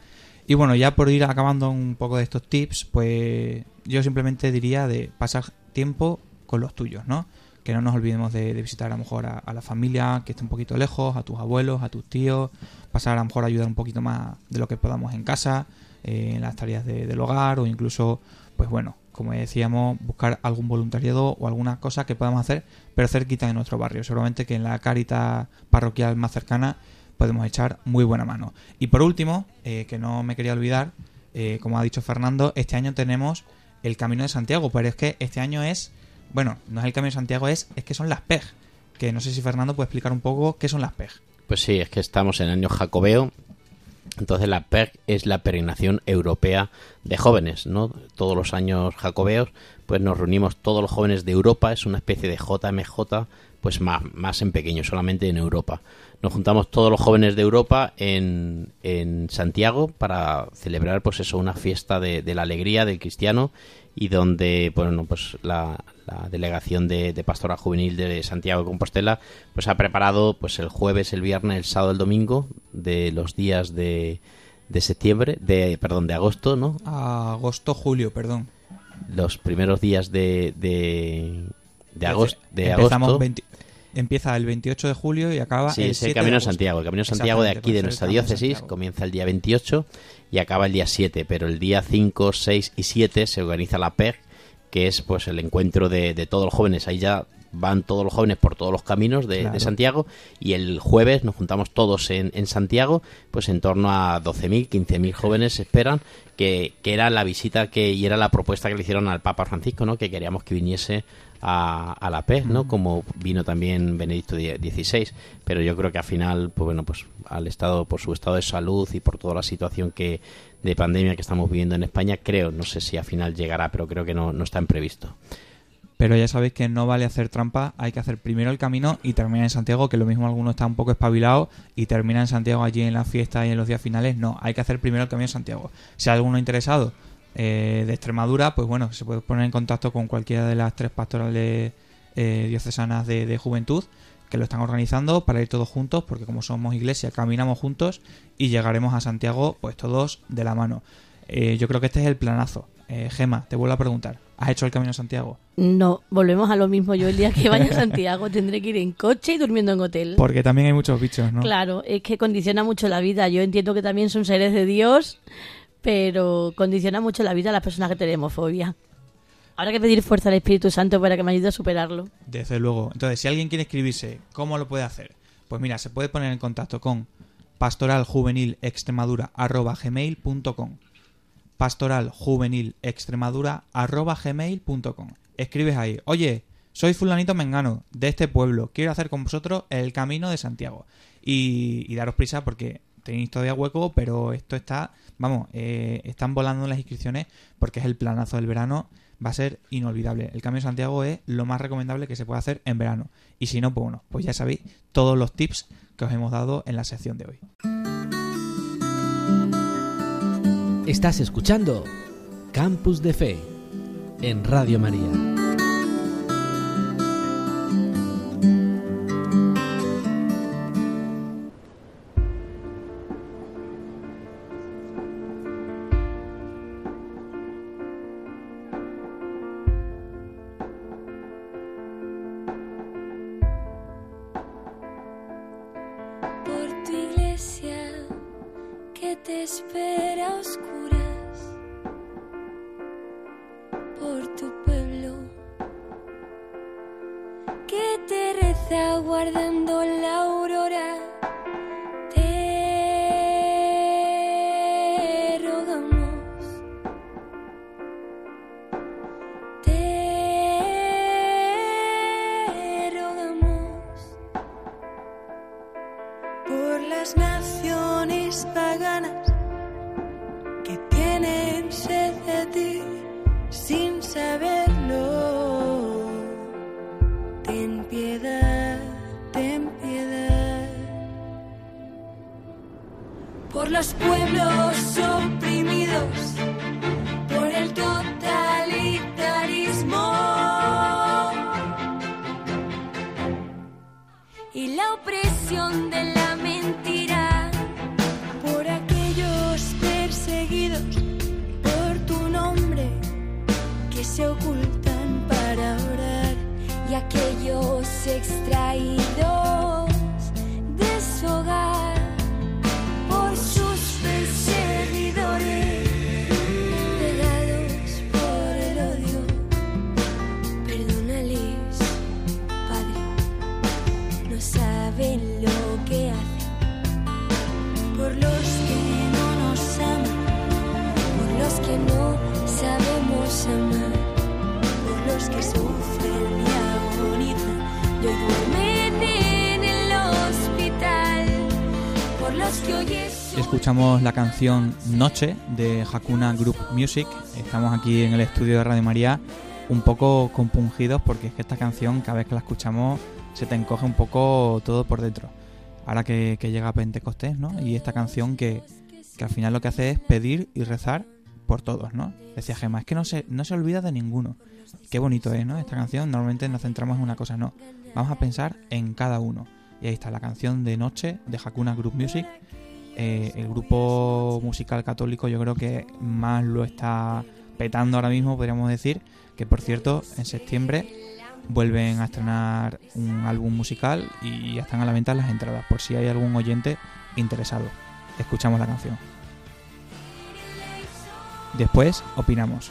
Y bueno, ya por ir acabando un poco de estos tips, pues yo simplemente diría de pasar tiempo con los tuyos, ¿no? Que no nos olvidemos de, visitar a lo mejor a, la familia que esté un poquito lejos, a tus abuelos, a tus tíos, pasar a lo mejor a ayudar un poquito más de lo que podamos en casa, eh, en las tareas de- del hogar o incluso, pues bueno, como decíamos, buscar algún voluntariado o alguna cosa que podamos hacer, pero cerquita de nuestro barrio. Seguramente que en la carita parroquial más cercana podemos echar muy buena mano. Y por último, eh, que no me quería olvidar, eh, como ha dicho Fernando, este año tenemos el Camino de Santiago, pero es que este año es, bueno, no es el Camino de Santiago, es, es que son las PEG. Que no sé si Fernando puede explicar un poco qué son las PEG. Pues sí, es que estamos en año jacobeo. Entonces la PEG es la peregrinación europea de jóvenes, ¿no? Todos los años jacobeos, pues nos reunimos todos los jóvenes de Europa, es una especie de JMJ, pues más, más en pequeño, solamente en Europa. Nos juntamos todos los jóvenes de Europa en, en Santiago para celebrar, pues eso, una fiesta de la alegría del cristiano y donde, bueno, pues la, la delegación de, de Pastora Juvenil de Santiago de Compostela, pues ha preparado, pues el jueves, el viernes, el sábado, el domingo de los días de, de septiembre, de, perdón, de agosto, ¿no? Agosto, julio, perdón. Los primeros días de, de, de, agosto, de Empezamos agosto. 20 empieza el 28 de julio y acaba Sí, el es el 7 Camino de. Santiago. El Camino de Santiago de aquí, de por eso nuestra el diócesis, comienza el día 28 y acaba el día 7. Pero el día 5, 6 y 7 se organiza la PEG, que es pues el encuentro de, de todos los jóvenes. Ahí ya van todos los jóvenes por todos los caminos de. Santiago y el jueves nos juntamos todos en, en Santiago, pues en torno a 12.000, 15.000 jóvenes esperan, que, que era la visita que y era la propuesta que le hicieron al Papa Francisco, ¿no? que queríamos que viniese a, a la PEG, ¿no? como vino también Benedicto XVI, pero yo creo que al final, pues bueno, pues al estado, por su estado de salud y por toda la situación que de pandemia que estamos viviendo en España, creo, no sé si al final llegará, pero creo que no, no está en previsto. Pero ya sabéis que no vale hacer trampa, hay que hacer primero el camino y terminar en Santiago, que lo mismo alguno está un poco espabilado y termina en Santiago allí en la fiesta y en los días finales. No, hay que hacer primero el camino en Santiago. Si hay alguno interesado eh, de Extremadura, pues bueno, se puede poner en contacto con cualquiera de las tres pastorales eh, diocesanas de, de juventud que lo están organizando para ir todos juntos, porque como somos iglesia, caminamos juntos y llegaremos a Santiago pues todos de la mano. Eh, yo creo que este es el planazo. Eh, Gema, te vuelvo a preguntar. ¿Has hecho el Camino de Santiago? No, volvemos a lo mismo. Yo el día que vaya a Santiago tendré que ir en coche y durmiendo en hotel. Porque también hay muchos bichos, ¿no? Claro, es que condiciona mucho la vida. Yo entiendo que también son seres de Dios, pero condiciona mucho la vida a las personas que tenemos fobia. Habrá que pedir fuerza al Espíritu Santo para que me ayude a superarlo. Desde luego. Entonces, si alguien quiere escribirse, ¿cómo lo puede hacer? Pues mira, se puede poner en contacto con pastoraljuvenilextremadura.gmail.com pastoraljuvenilextremadura.gmail.com Escribes ahí, oye, soy fulanito mengano, de este pueblo, quiero hacer con vosotros el camino de Santiago. Y, y daros prisa porque tenéis todavía hueco, pero esto está, vamos, eh, están volando las inscripciones porque es el planazo del verano, va a ser inolvidable. El Camino de Santiago es lo más recomendable que se puede hacer en verano. Y si no, pues bueno, pues ya sabéis todos los tips que os hemos dado en la sección de hoy. Estás escuchando Campus de Fe en Radio María. Las naciones paganas que tienen sed de ti sin saberlo. Ten piedad, ten piedad. por los pueblos Escuchamos la canción Noche de Hakuna Group Music. Estamos aquí en el estudio de Radio María un poco compungidos porque es que esta canción cada vez que la escuchamos se te encoge un poco todo por dentro. Ahora que, llega Pentecostés, ¿no? Y esta canción que, que al final lo que hace es pedir y rezar por todos, ¿no? Decía Gemma, es que no se, no se olvida de ninguno. Qué bonito es, ¿no? Esta canción normalmente nos centramos en una cosa, no. Vamos a pensar en cada uno. Y ahí está la canción de Noche de Hakuna Group Music. Eh, el grupo musical católico yo creo que más lo está petando ahora mismo, podríamos decir. Que por cierto, en septiembre vuelven a estrenar un álbum musical y ya están a la venta las entradas, por si hay algún oyente interesado. Escuchamos la canción. Después opinamos.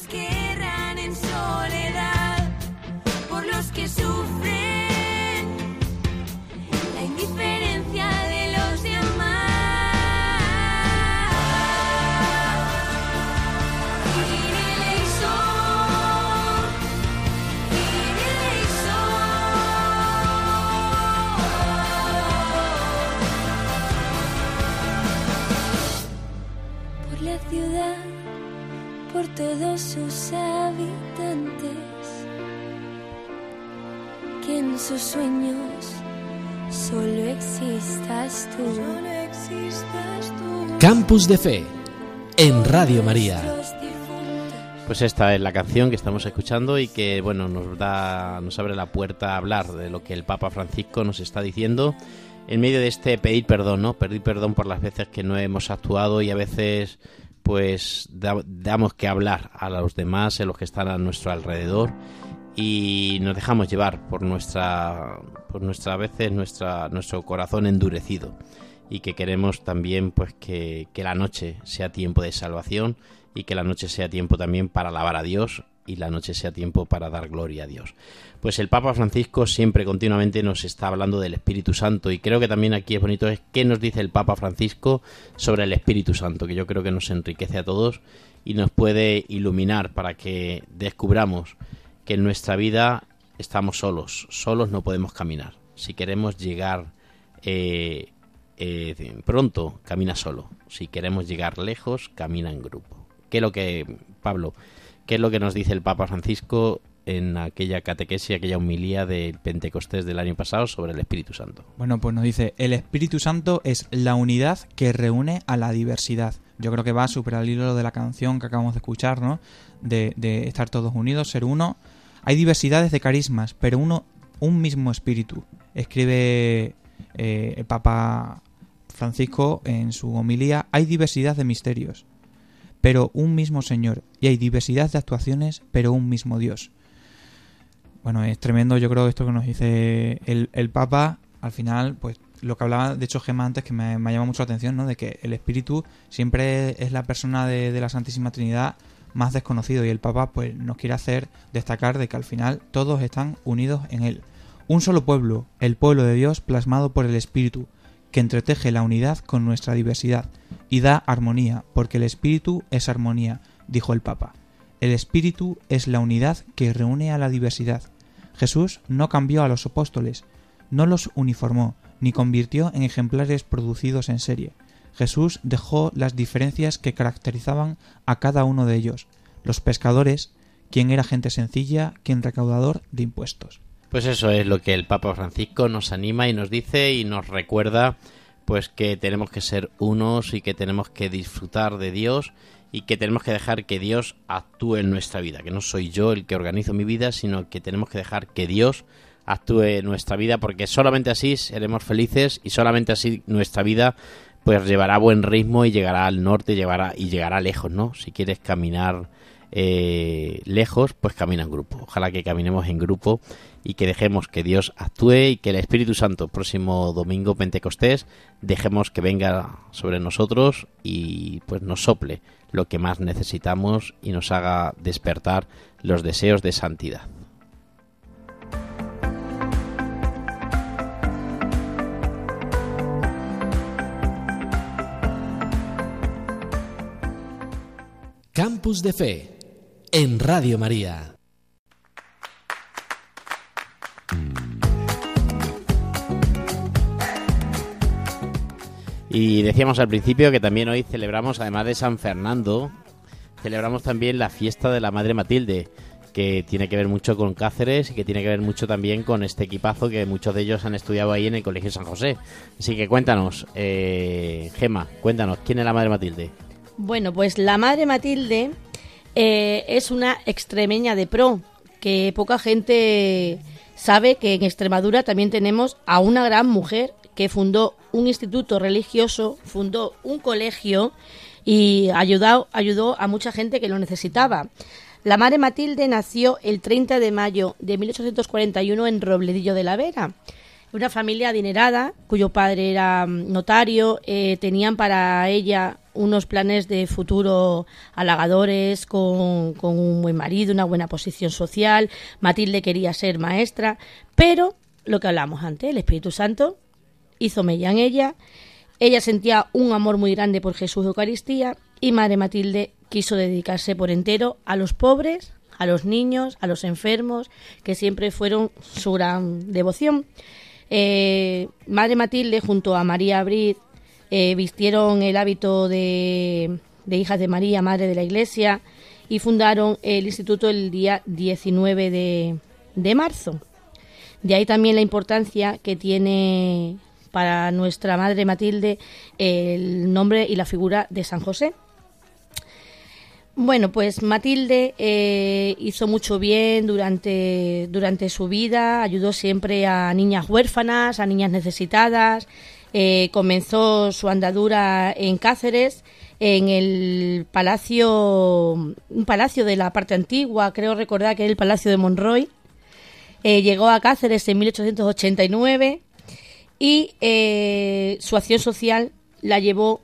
los que erran en soledad, por los sufren la indiferencia de los demás. Eleison, por la ciudad, por todos sus habitantes, que en sus sueños solo existas tú. Solo existas tú. Campus de Fe en Radio María. Pues esta es la canción que estamos escuchando y que bueno nos da nos abre la puerta a hablar de lo que el Papa Francisco nos está diciendo en medio de este pedir perdón, ¿no? Pedir perdón por las veces que no hemos actuado y a veces pues da- damos que hablar a los demás, a los que están a nuestro alrededor y nos dejamos llevar por nuestra por nuestra veces nuestra nuestro corazón endurecido y que queremos también pues que, que la noche sea tiempo de salvación y que la noche sea tiempo también para alabar a Dios y la noche sea tiempo para dar gloria a Dios. Pues el Papa Francisco siempre continuamente nos está hablando del Espíritu Santo y creo que también aquí es bonito es qué nos dice el Papa Francisco sobre el Espíritu Santo, que yo creo que nos enriquece a todos y nos puede iluminar para que descubramos que en nuestra vida estamos solos, solos no podemos caminar. Si queremos llegar eh, eh, pronto, camina solo. Si queremos llegar lejos, camina en grupo. ¿Qué es lo que, Pablo, qué es lo que nos dice el Papa Francisco en aquella catequesis, aquella humilía del Pentecostés del año pasado sobre el Espíritu Santo? Bueno, pues nos dice, el Espíritu Santo es la unidad que reúne a la diversidad. Yo creo que va súper al hilo de la canción que acabamos de escuchar, ¿no? De, de estar todos unidos, ser uno. Hay diversidades de carismas, pero uno, un mismo espíritu. Escribe eh, el Papa Francisco en su homilía, hay diversidad de misterios, pero un mismo Señor. Y hay diversidad de actuaciones, pero un mismo Dios. Bueno, es tremendo, yo creo, esto que nos dice el, Papa. Al final, pues lo que hablaba, de hecho, Gemma antes, que me, me llama mucho la atención, ¿no? De que el Espíritu siempre es la persona de, de la Santísima Trinidad más desconocido y el Papa pues nos quiere hacer destacar de que al final todos están unidos en él. Un solo pueblo, el pueblo de Dios plasmado por el Espíritu, que entreteje la unidad con nuestra diversidad y da armonía, porque el Espíritu es armonía, dijo el Papa. El Espíritu es la unidad que reúne a la diversidad. Jesús no cambió a los apóstoles, no los uniformó, ni convirtió en ejemplares producidos en serie. Jesús dejó las diferencias que caracterizaban a cada uno de ellos. Los pescadores, quien era gente sencilla, quien recaudador de impuestos. Pues eso es lo que el Papa Francisco nos anima y nos dice y nos recuerda pues que tenemos que ser unos y que tenemos que disfrutar de Dios y que tenemos que dejar que Dios actúe en nuestra vida, que no soy yo el que organizo mi vida, sino que tenemos que dejar que Dios actúe en nuestra vida porque solamente así seremos felices y solamente así nuestra vida pues llevará buen ritmo y llegará al norte, llevará y llegará lejos, ¿no? Si quieres caminar eh, lejos, pues camina en grupo. Ojalá que caminemos en grupo y que dejemos que Dios actúe y que el Espíritu Santo, próximo domingo Pentecostés, dejemos que venga sobre nosotros y pues nos sople lo que más necesitamos y nos haga despertar los deseos de santidad. Campus de Fe en Radio María. Y decíamos al principio que también hoy celebramos, además de San Fernando, celebramos también la fiesta de la Madre Matilde, que tiene que ver mucho con Cáceres y que tiene que ver mucho también con este equipazo que muchos de ellos han estudiado ahí en el Colegio San José. Así que cuéntanos, eh, Gema, cuéntanos, ¿quién es la Madre Matilde? Bueno, pues la Madre Matilde eh, es una extremeña de pro, que poca gente sabe que en Extremadura también tenemos a una gran mujer que fundó un instituto religioso, fundó un colegio y ayudó, ayudó a mucha gente que lo necesitaba. La Madre Matilde nació el 30 de mayo de 1841 en Robledillo de la Vera. Una familia adinerada, cuyo padre era mm, notario, eh, tenían para ella unos planes de futuro halagadores, con, con un buen marido, una buena posición social. Matilde quería ser maestra, pero lo que hablamos antes, el Espíritu Santo hizo mella en ella. Ella sentía un amor muy grande por Jesús Eucaristía y Madre Matilde quiso dedicarse por entero a los pobres, a los niños, a los enfermos, que siempre fueron su gran devoción. Eh, Madre Matilde junto a María Abril eh, vistieron el hábito de, de hijas de María, Madre de la Iglesia, y fundaron el instituto el día 19 de, de marzo. De ahí también la importancia que tiene para nuestra Madre Matilde el nombre y la figura de San José. Bueno, pues Matilde eh, hizo mucho bien durante, durante su vida, ayudó siempre a niñas huérfanas, a niñas necesitadas, eh, comenzó su andadura en Cáceres, en el palacio, un palacio de la parte antigua, creo recordar que es el Palacio de Monroy. Eh, llegó a Cáceres en 1889 y eh, su acción social la llevó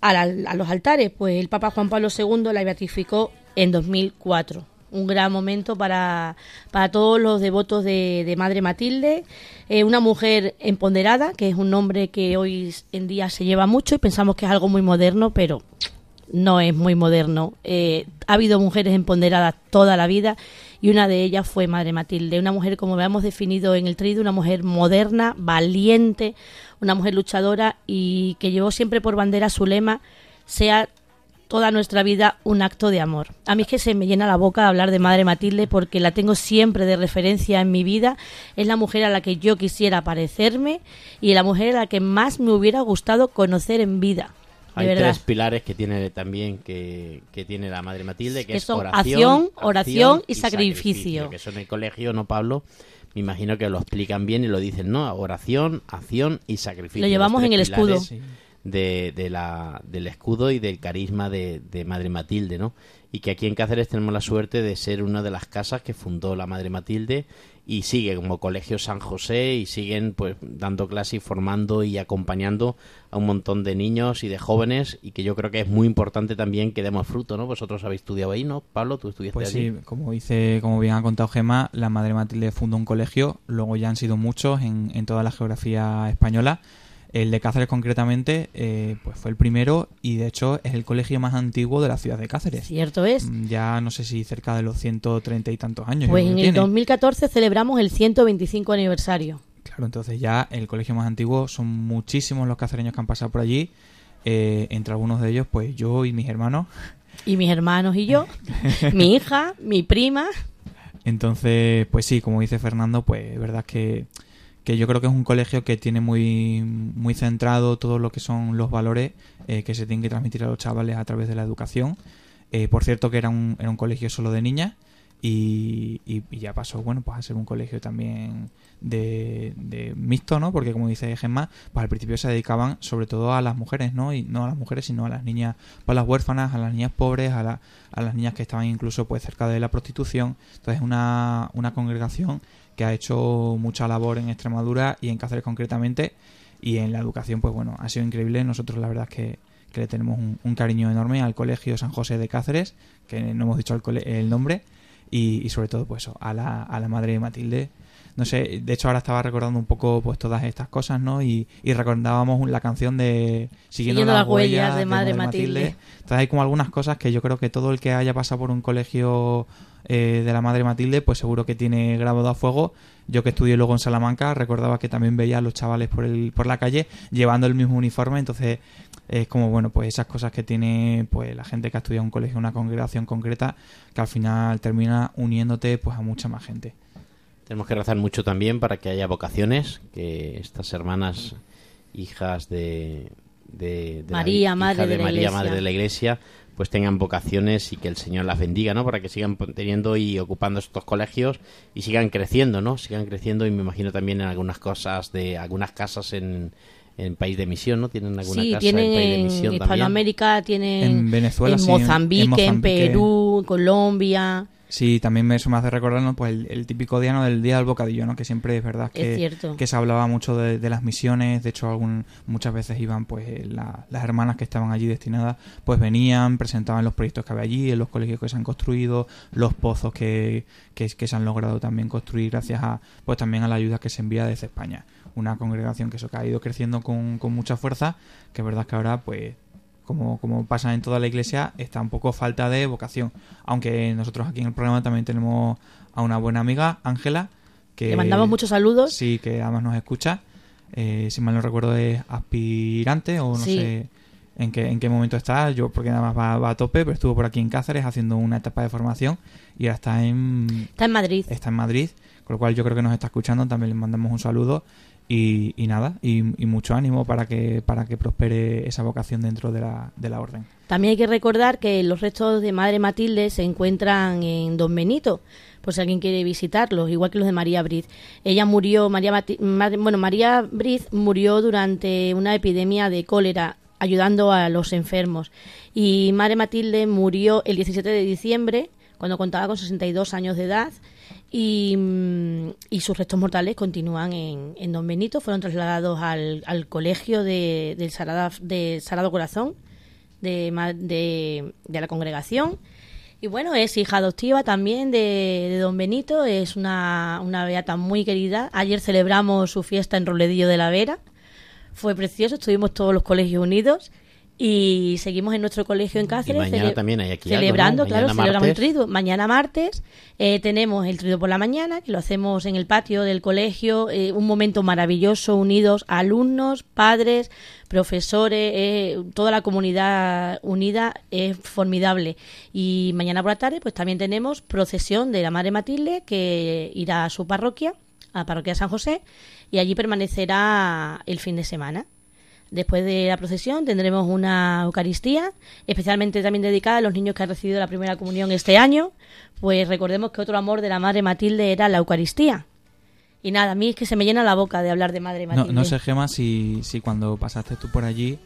a, a los altares, pues el Papa Juan Pablo II la beatificó en 2004. Un gran momento para, para todos los devotos de, de Madre Matilde, Eh, una mujer empoderada, que es un nombre que hoy en día se lleva mucho y pensamos que es algo muy moderno, pero no es muy moderno. Eh, ha habido mujeres empoderadas toda la vida y una de ellas fue Madre Matilde, una mujer como habíamos definido en el trido, una mujer moderna, valiente, una mujer luchadora y que llevó siempre por bandera su lema, sea toda nuestra vida un acto de amor. A mí es que se me llena la boca de hablar de Madre Matilde porque la tengo siempre de referencia en mi vida. Es la mujer a la que yo quisiera parecerme y la mujer a la que más me hubiera gustado conocer en vida. Hay verdad. tres pilares que tiene también que, que tiene la Madre Matilde, que, Que es oración, acción, oración y sacrificio. Que eso en el colegio, ¿no, Pablo? Me imagino que lo explican bien y lo dicen, ¿no? Oración, acción y sacrificio. Lo llevamos en el escudo. pilares De, de la, del escudo y del carisma de, de Madre Matilde, ¿no? Y que aquí en Cáceres tenemos la suerte de ser una de las casas que fundó la Madre Matilde y sigue como Colegio San José y siguen pues dando clase y formando y acompañando a un montón de niños y de jóvenes y que yo creo que es muy importante también que demos fruto, ¿no? Vosotros habéis estudiado ahí, ¿no? Pablo, tú estudiaste Pues allí. sí, como dice, como bien ha contado Gema, la Madre Matilde fundó un colegio, luego ya han sido muchos en, en toda la geografía española. El de Cáceres concretamente, eh, pues fue el primero y de hecho es el colegio más antiguo de la ciudad de Cáceres. Cierto es. Mm, Ya no sé si cerca de los 130 y tantos años. Pues en el tiene. 2014 celebramos el 125 aniversario. Claro, entonces ya el colegio más antiguo son muchísimos los cacereños que han pasado por allí. Eh, entre algunos de ellos, pues yo y mis hermanos. Y mis hermanos y yo, mi hija, mi prima. Entonces, pues sí, como dice Fernando, pues es verdad que, que yo creo que es un colegio que tiene muy, muy centrado todo lo que son los valores eh, que se tienen que transmitir a los chavales a través de la educación. Eh, por cierto que era un, era un colegio solo de niñas y, y- ya pasó, bueno, pues a ser un colegio también de, de mixto, ¿no? Porque como dice Gemma, pues al principio se dedicaban sobre todo a las mujeres, ¿no? Y no a las mujeres, sino a las niñas, pues a las huérfanas, a las niñas pobres, a, la- a las niñas que estaban incluso pues cerca de la prostitución. Entonces una, una congregación que ha hecho mucha labor en Extremadura y en Cáceres concretamente y en la educación, pues bueno, ha sido increíble. Nosotros la verdad es que, que le tenemos un, un cariño enorme al Colegio San José de Cáceres, que no hemos dicho el, cole- el nombre, y, y sobre todo pues eso, a la, a la madre Matilde. No sé, de hecho ahora estaba recordando un poco pues todas estas cosas, ¿no? Y, y recordábamos la canción de Siguiendo, Siguiendo las, las huellas huellas de Madre Matilde. Entonces hay como algunas cosas que yo creo que todo el que haya pasado por un colegio eh, de la Madre Matilde, pues seguro que tiene grabado a fuego. Yo que estudié luego en Salamanca, recordaba que también veía a los chavales por, el, por la calle llevando el mismo uniforme, entonces es como, bueno, pues esas cosas que tiene pues la gente que ha estudiado en un colegio, una congregación concreta, que al final termina uniéndote pues a mucha más gente. Tenemos que rezar mucho también para que haya vocaciones, que estas hermanas, hijas de, de, de la María, hija Madre de la María. Madre de la Iglesia, pues tengan vocaciones y que el Señor las bendiga, ¿no? Para que sigan teniendo y ocupando estos colegios y sigan creciendo, ¿no? Sigan creciendo y me imagino también en algunas cosas de algunas casas en, en país de misión, ¿no? Tienen alguna Sí, casa tienen en país de en misión también. Hispanoamérica, tienen En Venezuela, en sí, en- en Mozambique, en, Mozambique. Perú, en Colombia. Sí, también me- eso me hace recordar ¿no? pues el, el típico día ¿no? del día del bocadillo, ¿no? que siempre es verdad que, cierto. que se hablaba mucho de, de las misiones, de hecho algún, muchas veces iban pues eh, la- las hermanas que estaban allí destinadas, pues venían, presentaban los proyectos que había allí, en los colegios que se han construido, los pozos que, que, que se han logrado también construir gracias a pues también a la ayuda que se envía desde España. Una congregación que eso que ha ido creciendo con, con mucha fuerza, que es verdad que ahora pues como, como pasa en toda la iglesia, está un poco falta de vocación. Aunque nosotros aquí en el programa también tenemos a una buena amiga, Ángela, que... Le mandamos muchos saludos. Sí, que además nos escucha. Eh, si mal no recuerdo es aspirante o no Sí. sé en qué, en qué momento está. Yo porque nada más va, va a tope, pero estuvo por aquí en Cáceres haciendo una etapa de formación y ahora está en... Está en Madrid. Está en Madrid, con lo cual yo creo que nos está escuchando. También le mandamos un saludo y, y nada, y, mucho ánimo para que, para que prospere esa vocación dentro de la, de la orden. También hay que recordar que los restos de Madre Matilde se encuentran en Don Benito, por si alguien quiere visitarlos, igual que los de María Briz. Ella murió, María Mati- bueno, María Briz murió durante una epidemia de cólera ayudando a los enfermos. Y Madre Matilde murió el 17 de diciembre, cuando contaba con 62 años de edad, y, mm, y sus restos mortales continúan en, Don Benito. Fueron trasladados al, colegio de, del Corazón de, de, la congregación. Y bueno, es hija adoptiva también de, de don Benito, es una, una beata muy querida. Ayer celebramos su fiesta en Roledillo de la Vera. Fue precioso, estuvimos todos los colegios unidos y seguimos en nuestro colegio en Cáceres. mañana cele- también hay aquí algo, Celebrando, ¿no? claro, celebramos el martes. triduo. Mañana martes eh, tenemos el triduo por la mañana, que lo hacemos en el patio del colegio. eh, un momento maravilloso, unidos alumnos, padres, profesores, eh, toda la comunidad unida es formidable. Y mañana por la tarde, pues también tenemos procesión de la Madre Matilde, que irá a su parroquia, a la parroquia de San José, y allí permanecerá el fin de semana. Después de la procesión tendremos una Eucaristía, especialmente también dedicada a los niños que han recibido la primera comunión este año. Pues recordemos que otro amor de la Madre Matilde era la Eucaristía. Y nada, a mí es que se me llena la boca de hablar de Madre No, Matilde. no sé, Gema, si, si cuando pasaste tú por allí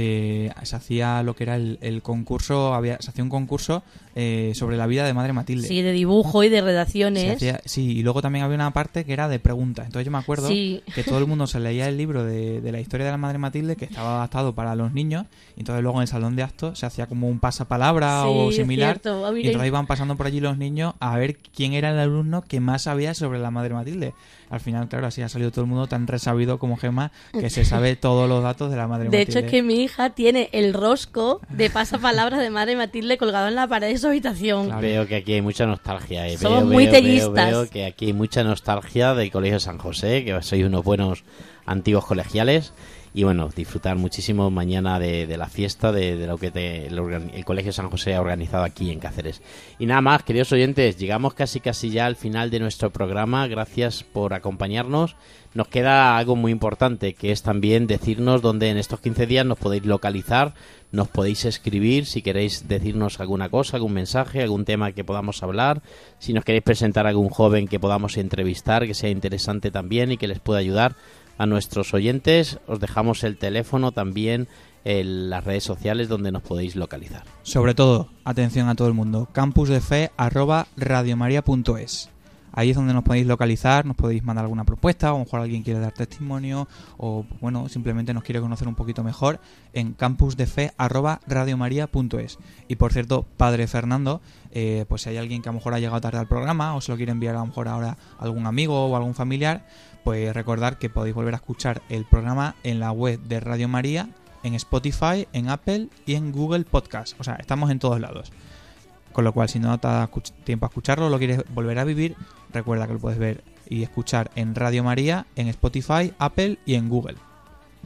eh, se hacía lo que era el, el concurso, había, se hacía un concurso eh, sobre la vida de Madre Matilde. Sí, de dibujo y de redacciones. hacía- sí, y luego también había una parte que era de preguntas. Entonces yo me acuerdo Sí. que todo el mundo se leía el libro de, de la historia de la Madre Matilde que estaba adaptado para los niños. Y entonces luego en el salón de actos se hacía como un pasapalabra Sí, o similar. Ah, Y entonces iban pasando por allí los niños a ver quién era el alumno que más sabía sobre la Madre Matilde. Al final, claro, así ha salido todo el mundo tan resabido como Gema que se sabe todos los datos de la Madre De Matilde. hecho, es que mi hija tiene el rosco de pasapalabras de Madre Matilde colgado en la pared de su habitación. Veo que aquí hay mucha nostalgia. eh. Somos Veo, muy veo, veo, tellistas. veo que aquí hay mucha nostalgia del Colegio San José, que sois unos buenos antiguos colegiales. Y bueno, disfrutar muchísimo mañana de, la fiesta, de, lo que te- el, Colegio San José ha organizado aquí en Cáceres. Y nada más, queridos oyentes, llegamos casi casi ya al final de nuestro programa. Gracias por acompañarnos. Nos queda algo muy importante, que es también decirnos dónde en estos 15 días nos podéis localizar, nos podéis escribir si queréis decirnos alguna cosa, algún mensaje, algún tema que podamos hablar, si nos queréis presentar algún joven que podamos entrevistar, que sea interesante también y que les pueda ayudar a nuestros oyentes, os dejamos el teléfono también en las redes sociales donde nos podéis localizar. Sobre todo, atención a todo el mundo, campusdefe arroba radiomaria.es. Ahí es donde nos podéis localizar, nos podéis mandar alguna propuesta, o a lo mejor alguien quiere dar testimonio, o bueno, simplemente nos quiere conocer un poquito mejor en campusdefe arroba radiomaria.es. Y por cierto, padre Fernando, eh, pues si hay alguien que a lo mejor ha llegado tarde al programa, o se lo quiere enviar a lo mejor ahora algún amigo o algún familiar, pues recordar que podéis volver a escuchar el programa en la web de Radio María, en Spotify, en Apple y en Google Podcast. O sea, estamos en todos lados. Con lo cual, si no te da tiempo a escucharlo, lo quieres volver a vivir, recuerda que lo puedes ver y escuchar en Radio María, en Spotify, Apple y en Google.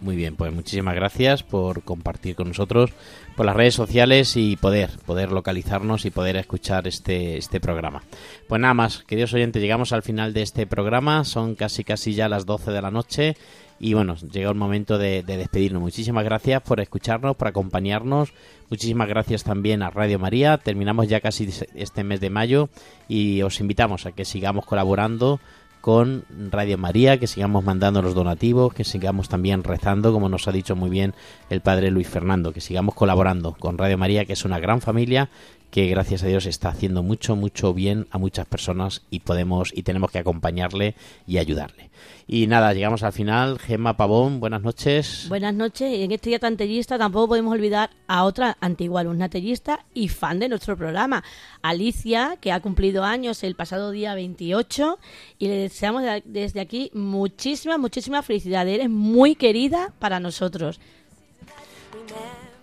Muy bien, pues muchísimas gracias por compartir con nosotros por las redes sociales y poder, poder localizarnos y poder escuchar este, este programa. Pues nada más, queridos oyentes, llegamos al final de este programa, son casi casi ya las 12 de la noche y bueno, llega el momento de, de despedirnos. Muchísimas gracias por escucharnos, por acompañarnos, muchísimas gracias también a Radio María, terminamos ya casi este mes de mayo y os invitamos a que sigamos colaborando con Radio María, que sigamos mandando los donativos, que sigamos también rezando, como nos ha dicho muy bien el padre Luis Fernando, que sigamos colaborando con Radio María, que es una gran familia que gracias a Dios está haciendo mucho, mucho bien a muchas personas y podemos y tenemos que acompañarle y ayudarle. Y nada, llegamos al final. Gemma Pavón, buenas noches. Buenas noches. Y en este día tan tellista tampoco podemos olvidar a otra antigua alumna tellista y fan de nuestro programa, Alicia, que ha cumplido años el pasado día 28 y le deseamos de- desde aquí muchísimas, muchísimas felicidades. Eres muy querida para nosotros.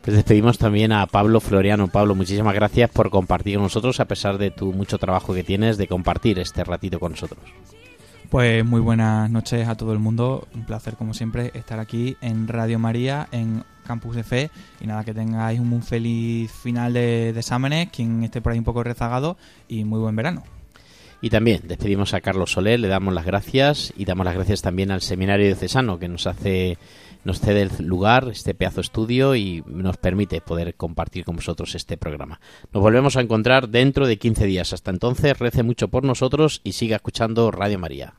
Pues despedimos también a Pablo Floriano. Pablo, muchísimas gracias por compartir con nosotros, a pesar de tu mucho trabajo que tienes, de compartir este ratito con nosotros. Pues muy buenas noches a todo el mundo. Un placer, como siempre, estar aquí en Radio María, en Campus de Fe. Y nada, que tengáis un muy feliz final de, de exámenes, quien esté por ahí un poco rezagado, y muy buen verano. Y también despedimos a Carlos Soler, le damos las gracias y damos las gracias también al Seminario Diocesano que nos hace, nos cede el lugar, este pedazo estudio y nos permite poder compartir con vosotros este programa. Nos volvemos a encontrar dentro de 15 días. Hasta entonces, rece mucho por nosotros y siga escuchando Radio María.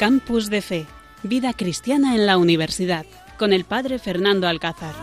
Campus de Fe, Vida Cristiana en la Universidad, con el padre Fernando Alcázar.